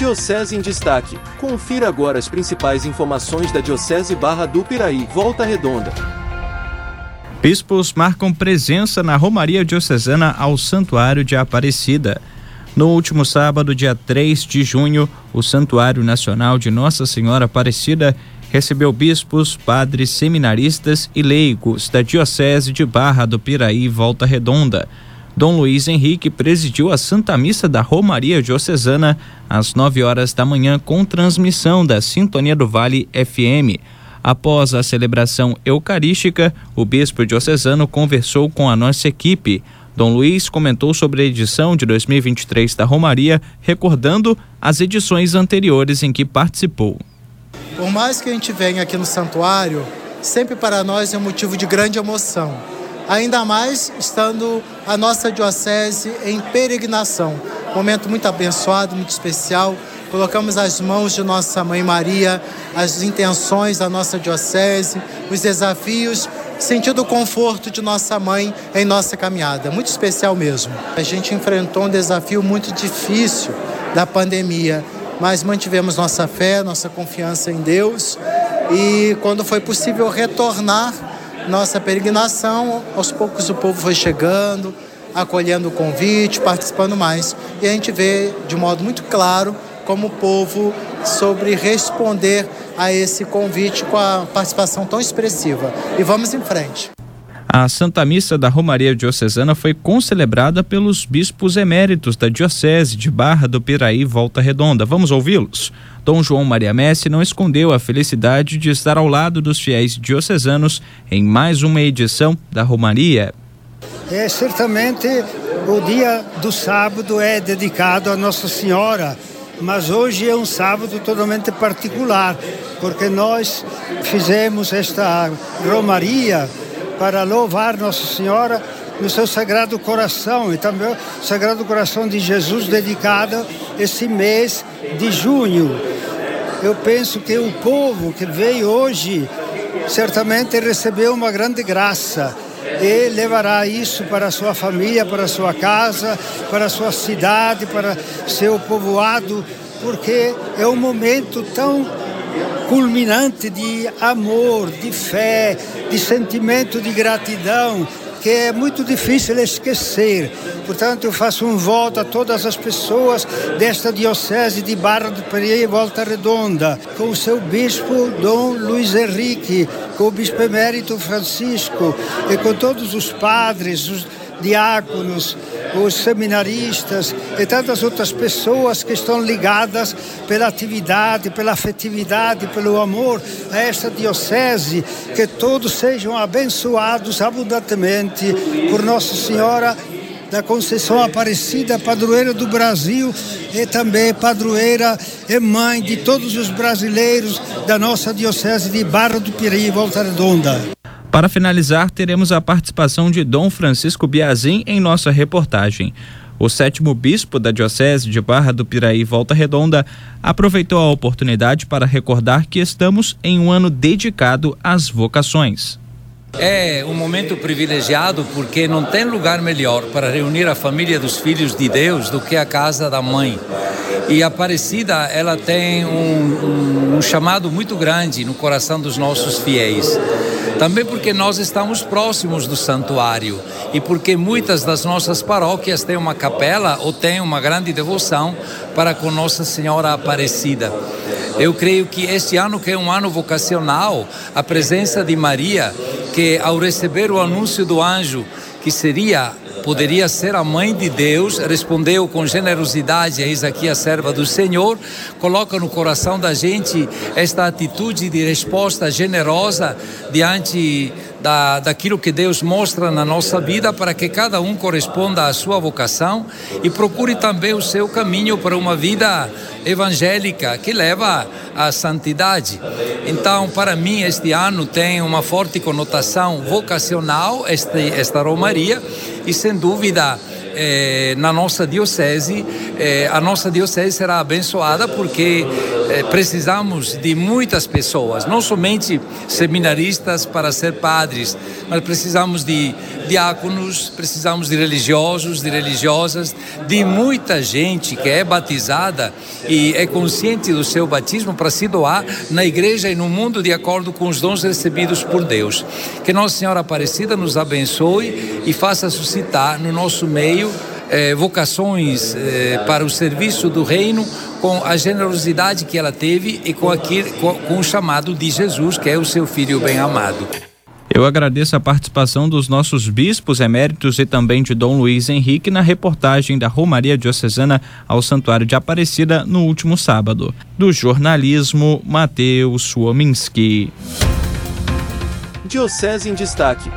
Diocese em Destaque. Confira agora as principais informações da Diocese Barra do Piraí, Volta Redonda. Bispos marcam presença na Romaria Diocesana ao Santuário de Aparecida. No último sábado, dia 3 de junho, o Santuário Nacional de Nossa Senhora Aparecida recebeu bispos, padres, seminaristas e leigos da Diocese de Barra do Piraí, Volta Redonda. Dom Luiz Henrique presidiu a Santa Missa da Romaria Diocesana às 9 horas da manhã com transmissão da Sintonia do Vale FM. Após a celebração eucarística, o bispo diocesano conversou com a nossa equipe. Dom Luiz comentou sobre a edição de 2023 da Romaria, recordando as edições anteriores em que participou. Por mais que a gente venha aqui no santuário, sempre para nós é um motivo de grande emoção. Ainda mais estando a nossa diocese em peregrinação. Momento muito abençoado, muito especial. Colocamos as mãos de Nossa Mãe Maria, as intenções da nossa diocese, os desafios, sentindo o conforto de nossa mãe em nossa caminhada. Muito especial mesmo. A gente enfrentou um desafio muito difícil da pandemia mas mantivemos nossa fé, nossa confiança em Deus e quando foi possível retornar nossa peregrinação, aos poucos o povo foi chegando, acolhendo o convite, participando mais. E a gente vê de modo muito claro como o povo sobre responder a esse convite com a participação tão expressiva. E vamos em frente. A Santa Missa da Romaria Diocesana foi concelebrada pelos bispos eméritos da Diocese de Barra do Piraí Volta Redonda. Vamos ouvi-los? Dom João Maria Messi não escondeu a felicidade de estar ao lado dos fiéis diocesanos em mais uma edição da Romaria. É, certamente o dia do sábado é dedicado a Nossa Senhora, mas hoje é um sábado totalmente particular, porque nós fizemos esta Romaria para louvar Nossa Senhora no seu Sagrado Coração e também o Sagrado Coração de Jesus dedicado esse mês de junho. Eu penso que o povo que veio hoje certamente recebeu uma grande graça e levará isso para a sua família, para a sua casa, para a sua cidade, para seu povoado, porque é um momento tão culminante de amor, de fé, de sentimento de gratidão que é muito difícil esquecer. Portanto, eu faço um voto a todas as pessoas desta diocese de Barra do Pereira e Volta Redonda, com o seu bispo Dom Luiz Henrique, com o bispo emérito Francisco e com todos os padres, os diáconos, os seminaristas e tantas outras pessoas que estão ligadas pela atividade, pela afetividade, pelo amor a esta diocese, que todos sejam abençoados abundantemente por Nossa Senhora da Conceição Aparecida, padroeira do Brasil e também padroeira e mãe de todos os brasileiros da nossa Diocese de Barra do Piraí e Volta Redonda. Para finalizar, teremos a participação de Dom Francisco Biazin em nossa reportagem. O sétimo bispo da Diocese de Barra do Piraí Volta Redonda aproveitou a oportunidade para recordar que estamos em um ano dedicado às vocações. É um momento privilegiado porque não tem lugar melhor para reunir a família dos filhos de Deus do que a casa da mãe. E a Aparecida, ela tem um, um, um chamado muito grande no coração dos nossos fiéis. Também porque nós estamos próximos do santuário e porque muitas das nossas paróquias têm uma capela ou têm uma grande devoção para com Nossa Senhora Aparecida. Eu creio que este ano, que é um ano vocacional, a presença de Maria, que ao receber o anúncio do anjo, que seria poderia ser a mãe de Deus, respondeu com generosidade, eis aqui a serva do Senhor, coloca no coração da gente esta atitude de resposta generosa diante da, daquilo que Deus mostra na nossa vida para que cada um corresponda à sua vocação e procure também o seu caminho para uma vida evangélica que leva à santidade. Então, para mim, este ano tem uma forte conotação vocacional, este, esta Romaria, e sem dúvida é, na nossa diocese, é, a nossa diocese será abençoada porque é, precisamos de muitas pessoas, não somente seminaristas para ser padres, mas precisamos de diáconos, precisamos de religiosos, de religiosas, de muita gente que é batizada e é consciente do seu batismo para se doar na igreja e no mundo de acordo com os dons recebidos por Deus. Que Nossa Senhora Aparecida nos abençoe e faça suscitar no nosso meio eh, vocações eh, para o serviço do reino com a generosidade que ela teve e com, aquele, com, com o chamado de Jesus, que é o seu filho bem-amado. Eu agradeço a participação dos nossos bispos eméritos e também de Dom Luiz Henrique na reportagem da Romaria Diocesana ao Santuário de Aparecida no último sábado. Do jornalismo, Matheus Suominski. Diocese em Destaque